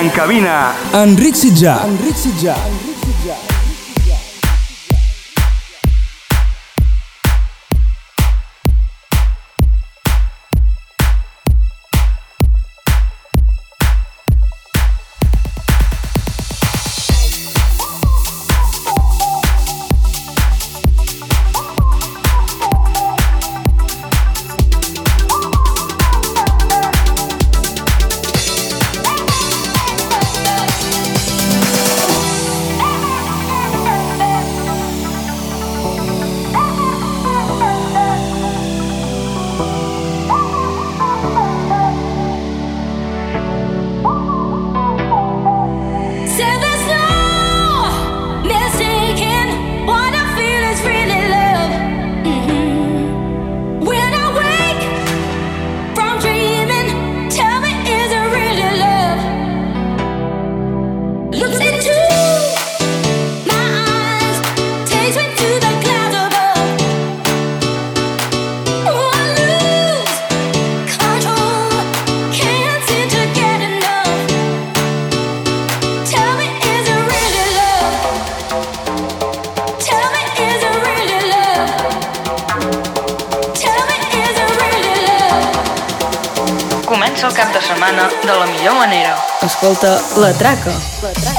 En cabina, Enric Sitjà. Enric Sitjà. Comença setmana de la millor manera. Escolta La Traca. La Traca.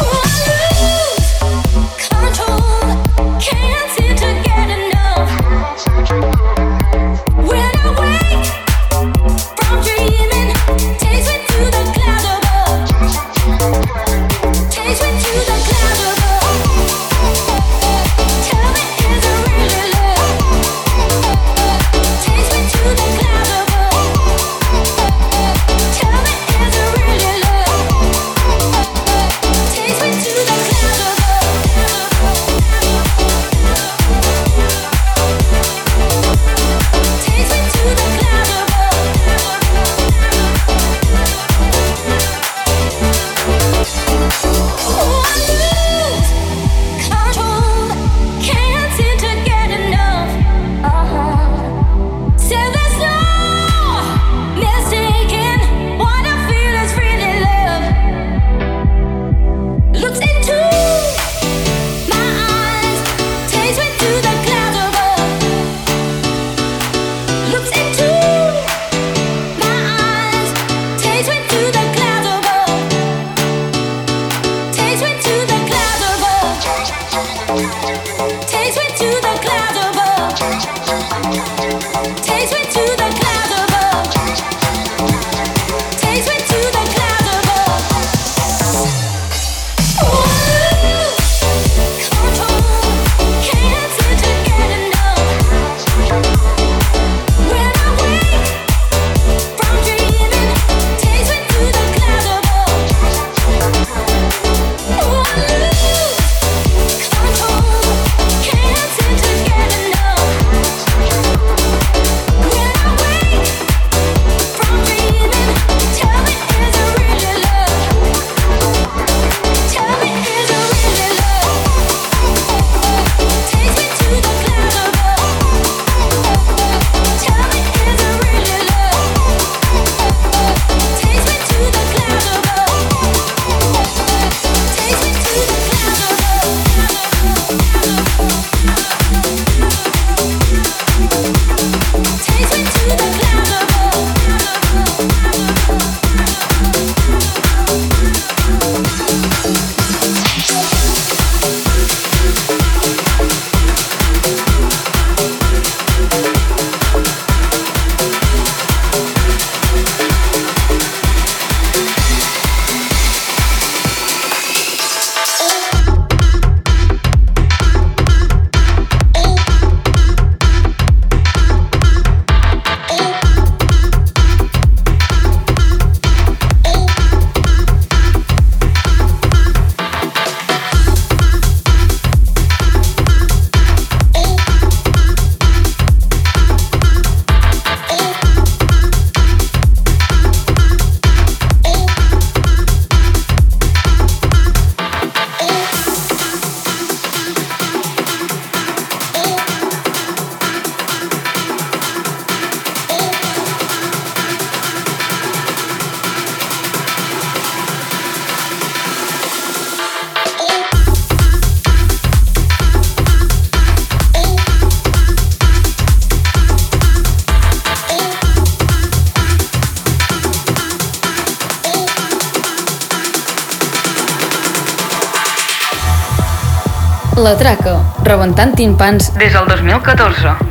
La Traca, rebentant timpans des del 2014.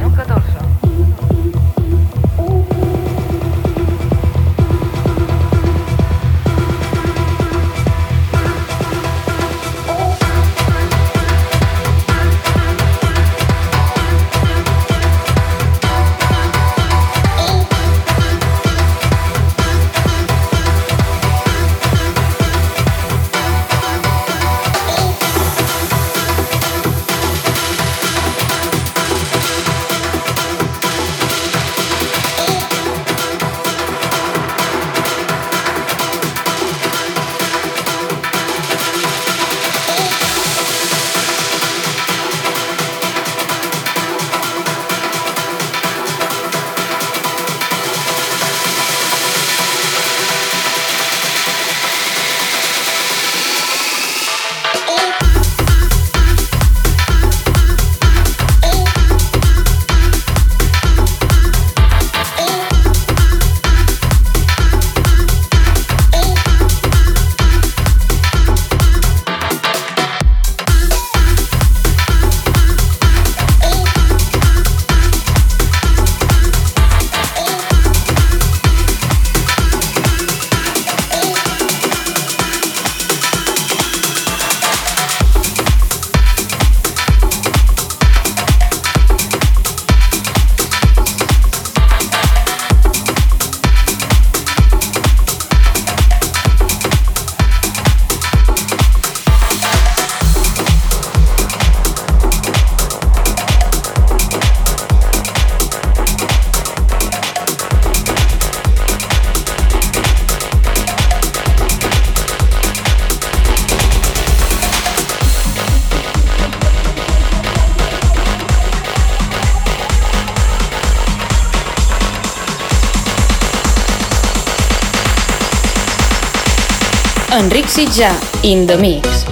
Sitjà, in the mix.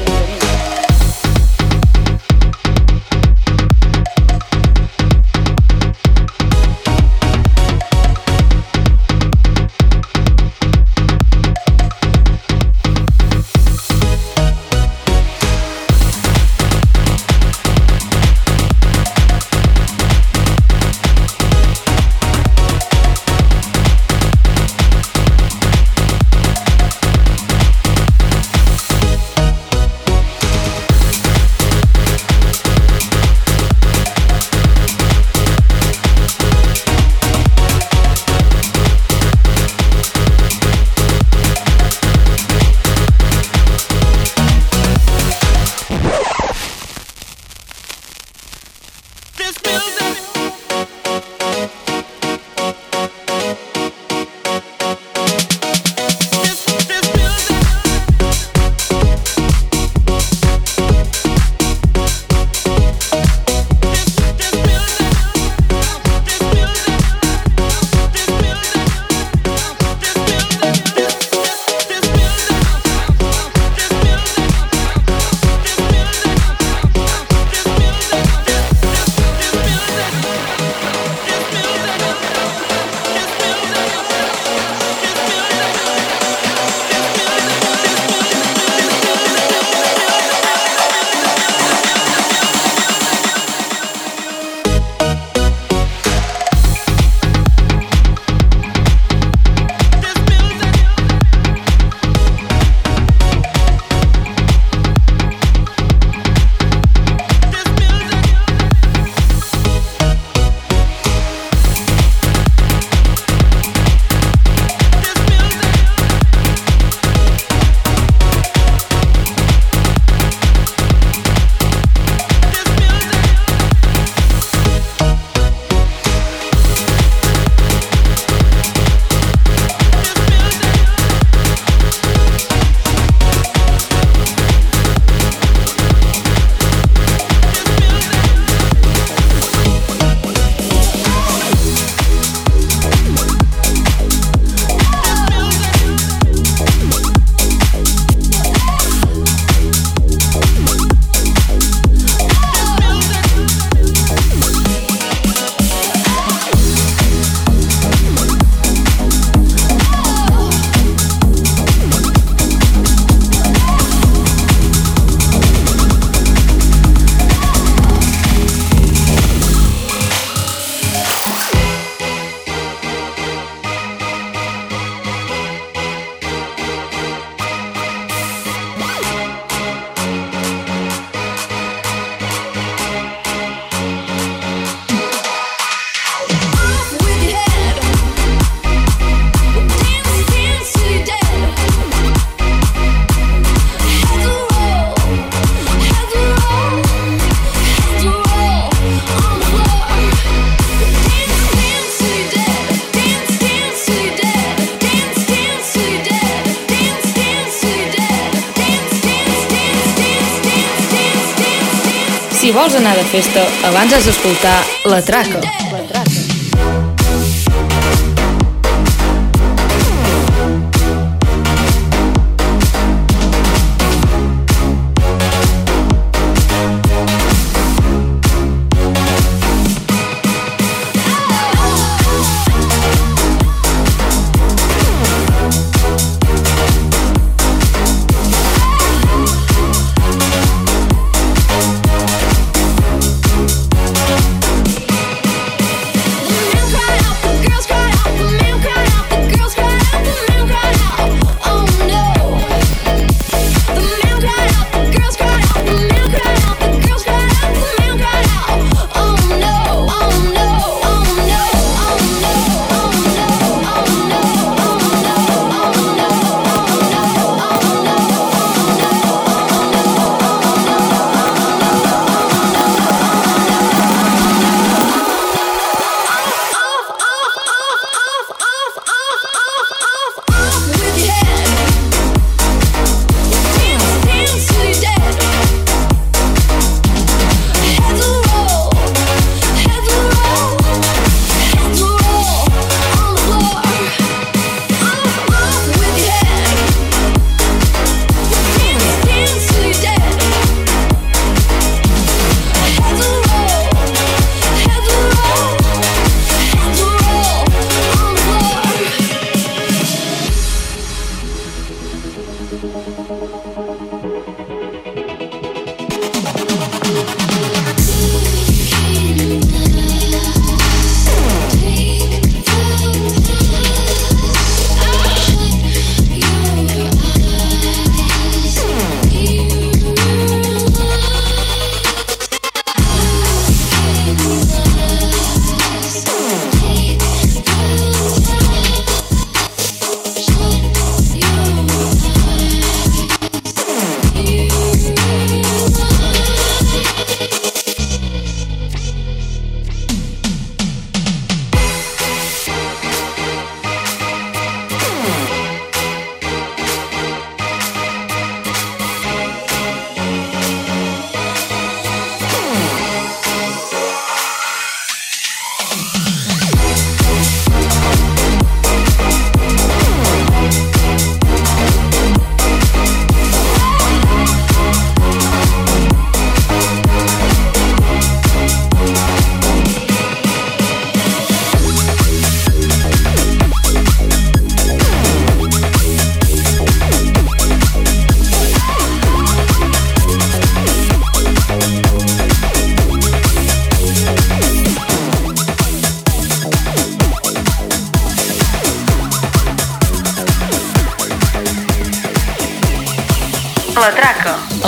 Festa, abans has d'escoltar La Traca.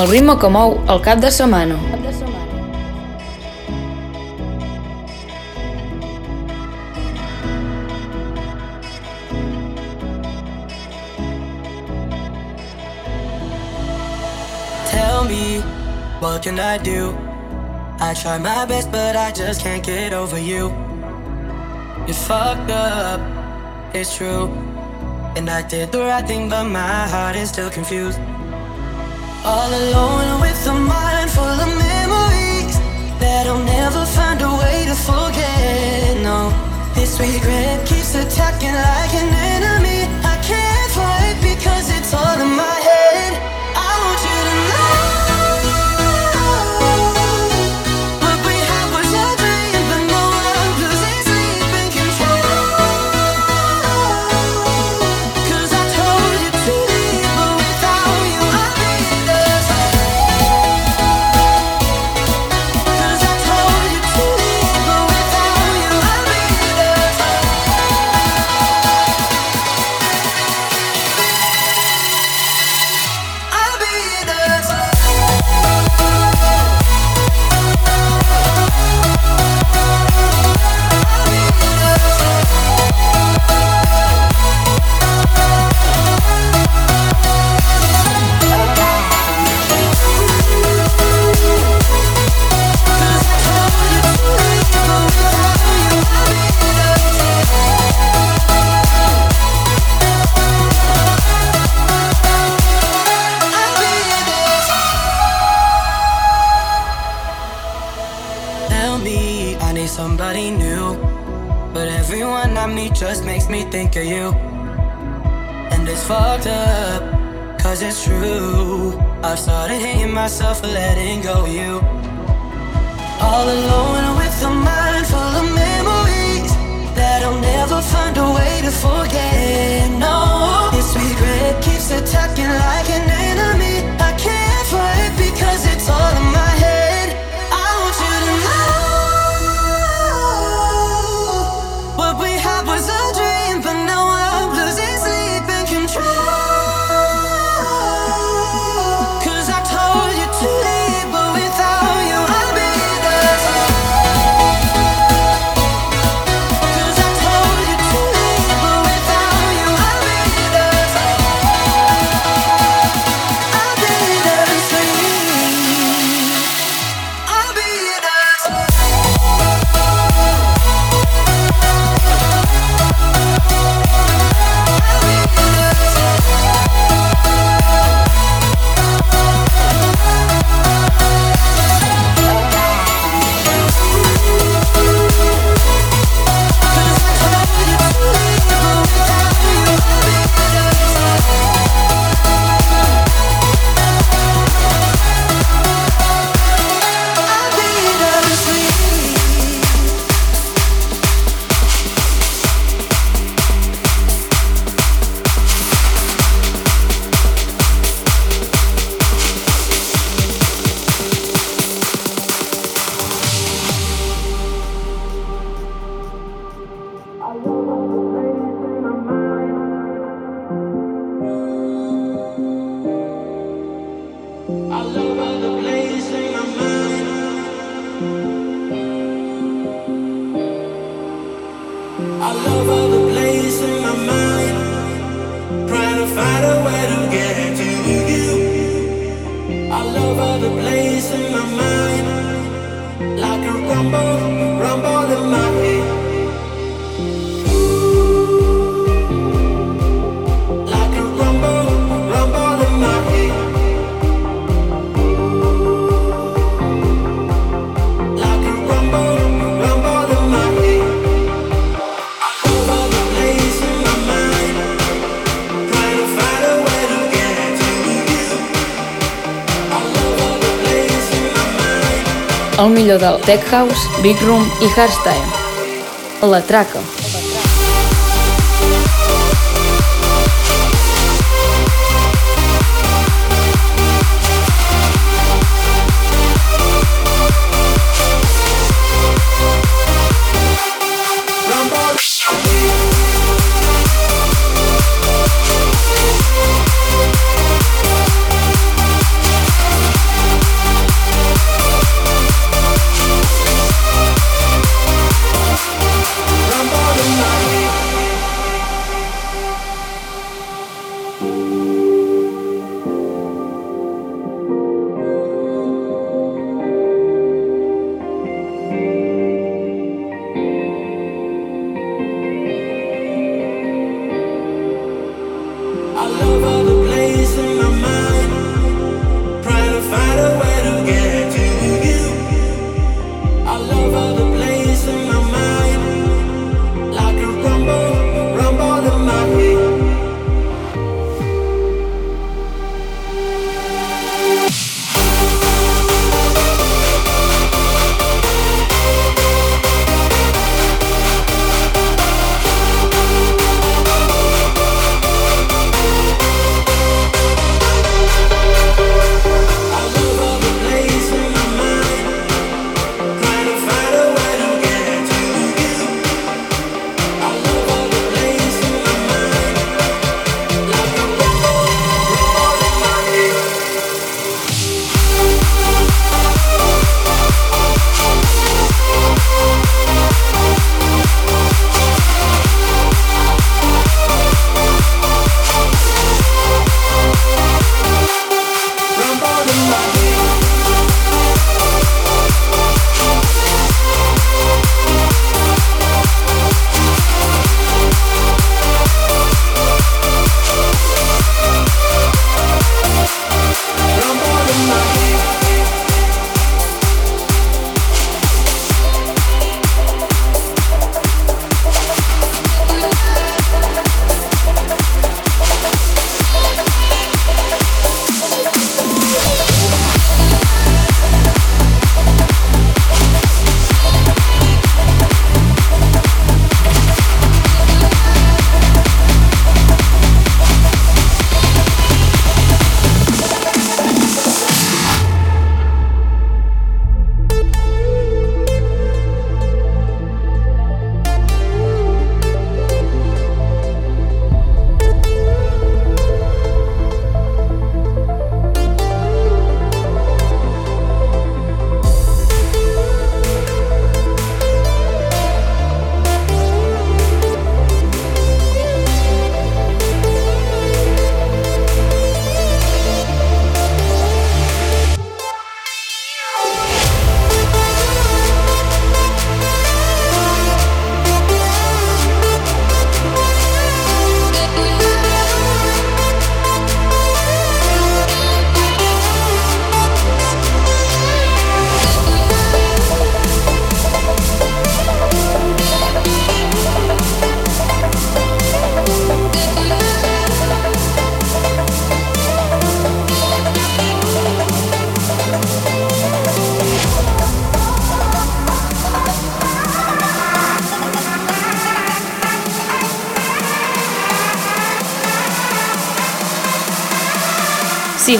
El ritme que mou el cap de setmana. Tell me, what can I do? I try my best, but I just can't get over you. You fucked up, it's true. And I did the right thing, but my heart is still confused. All alone with a mind full of memories that I'll never find a way to forget. No, this regret keeps attacking like an enemy. I can't fight because it's all in my head. millor del Tech House, Big Room i Hardstyle. La Traca,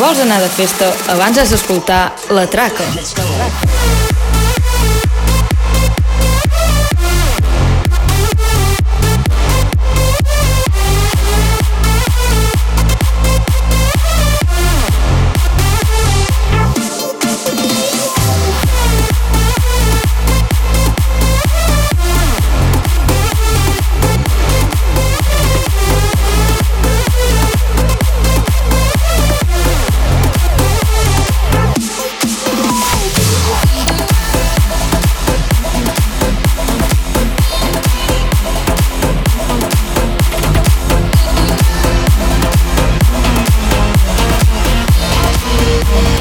vols anar de festa, abans has d'escoltar La Traca.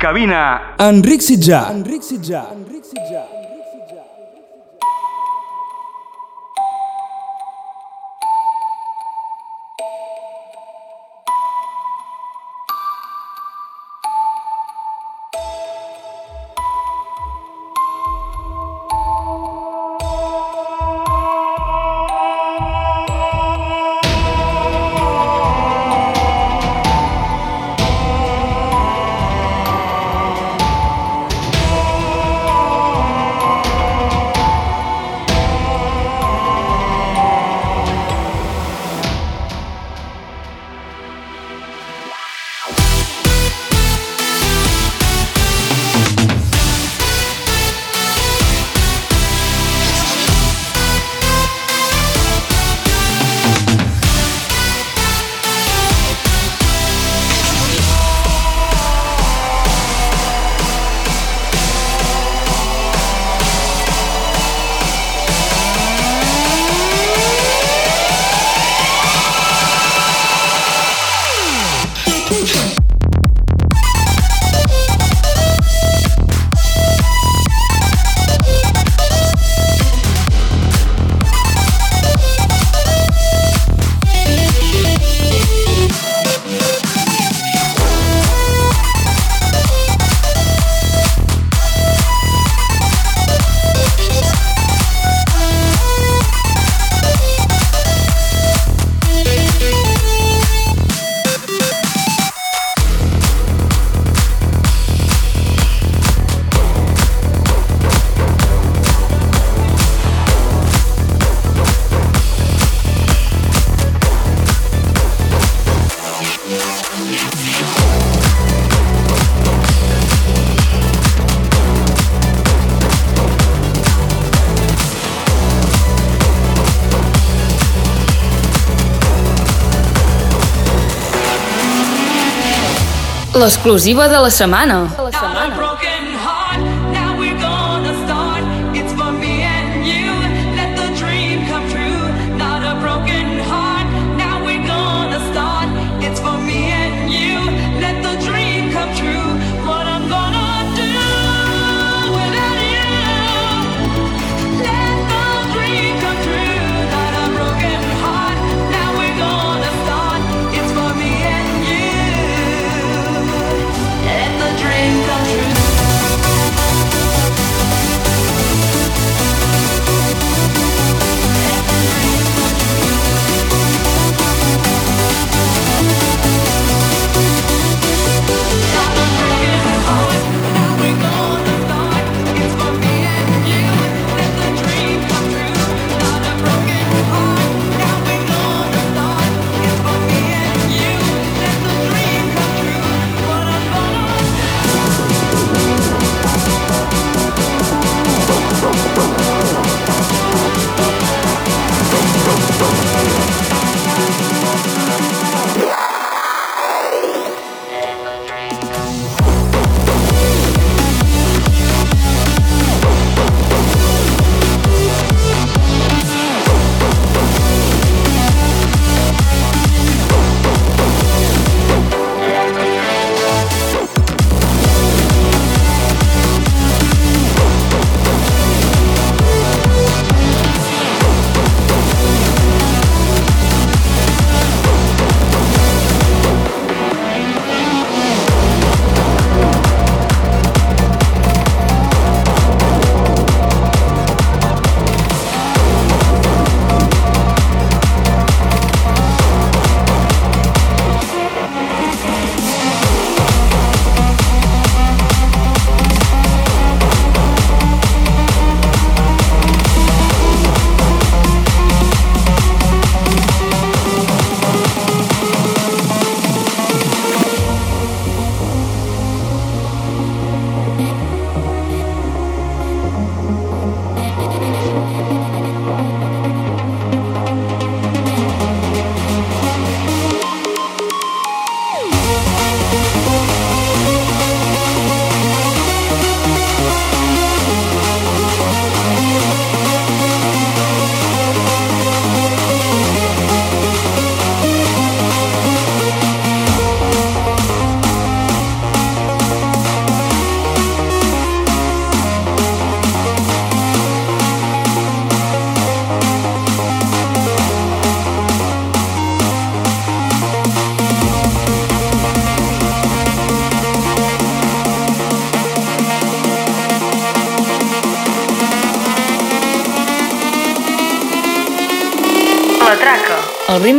cabina, Enric Sitjà. Enric Sitjà. Enric Sitjà. L'exclusiva de la setmana. De la setmana.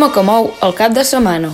Ritme que mou el cap de setmana.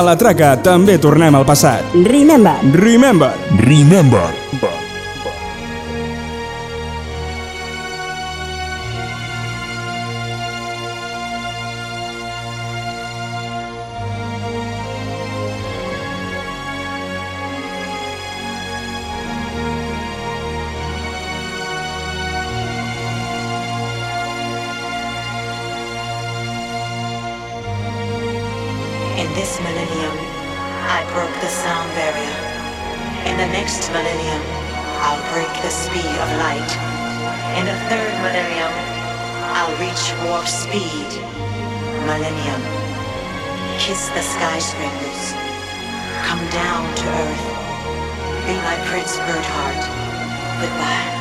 A la traca també tornem al passat. Remember. Remember. Remember. Sleeping Prince Birdheart. Goodbye.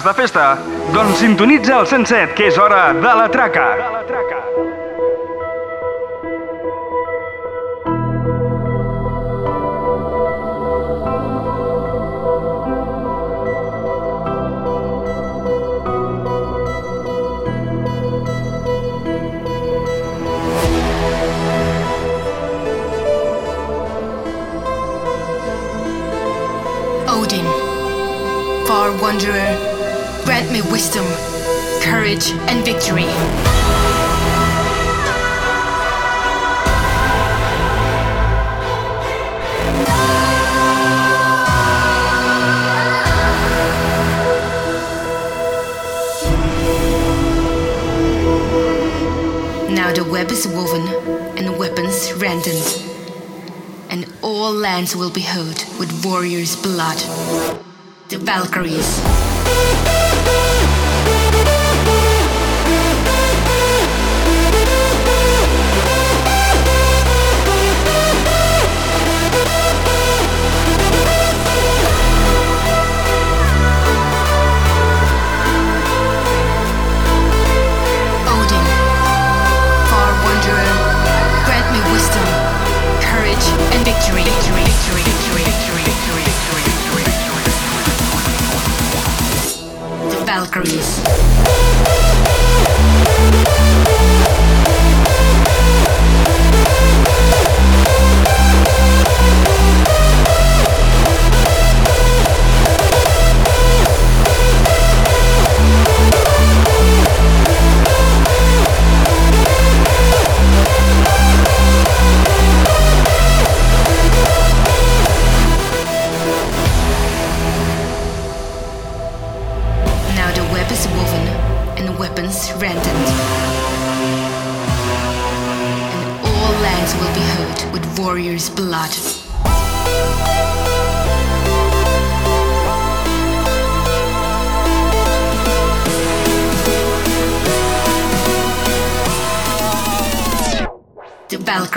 Vas de festa? Doncs sintonitza el 107, que és hora. De la traca. And weapons rendered and all lands will be hurt with warriors' blood. The Valkyries. Valkyries.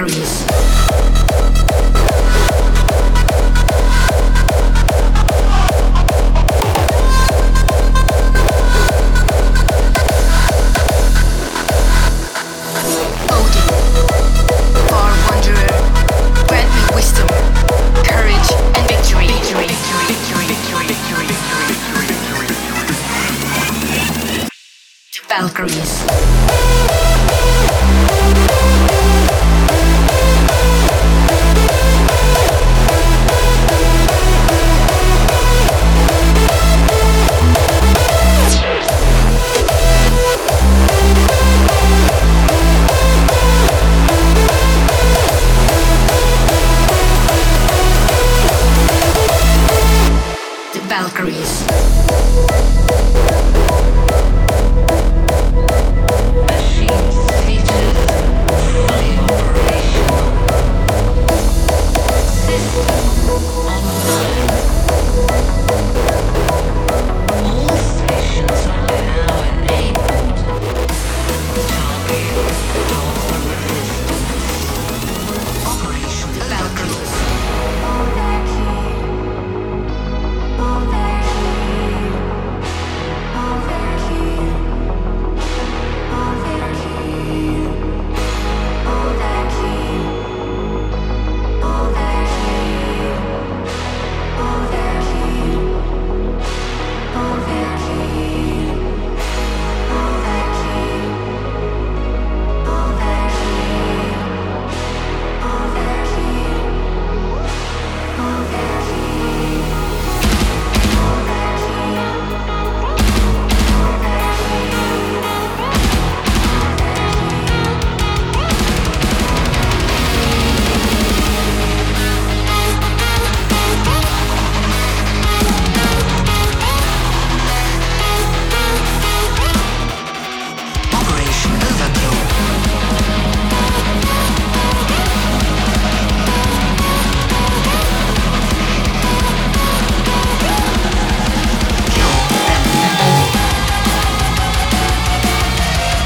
The Valkyries.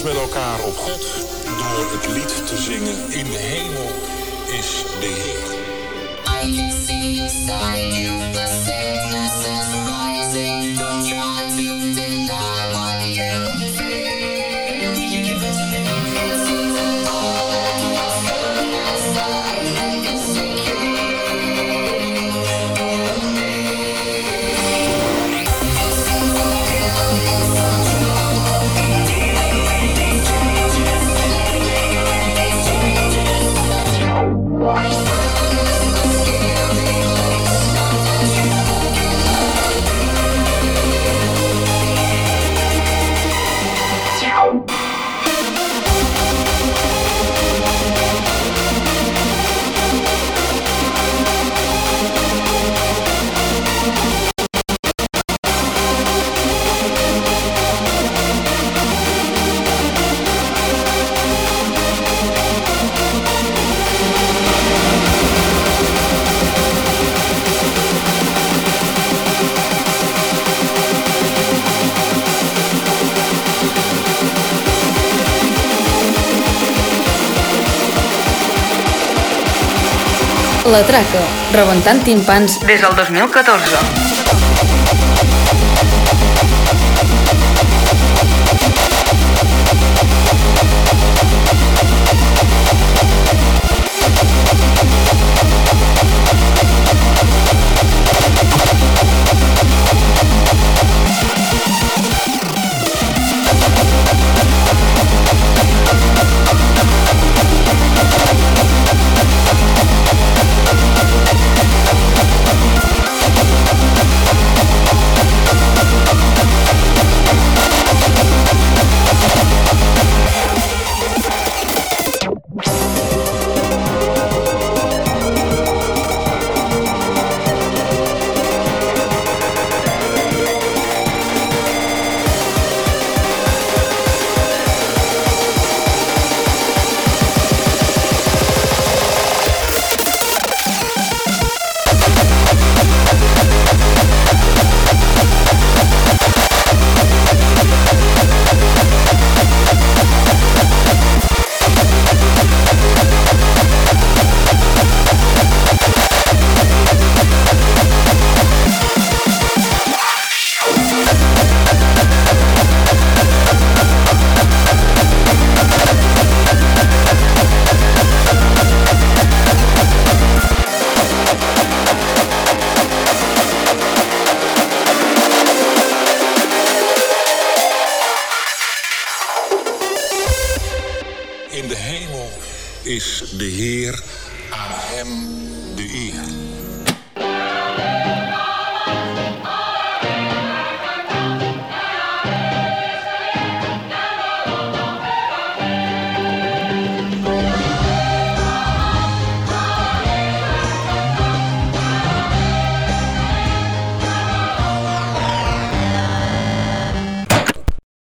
Ons met elkaar op God door het lied te zingen. In de hemel is de Heer. I can see inside you the sickness La Traca, rebentant timpans Des del 2014.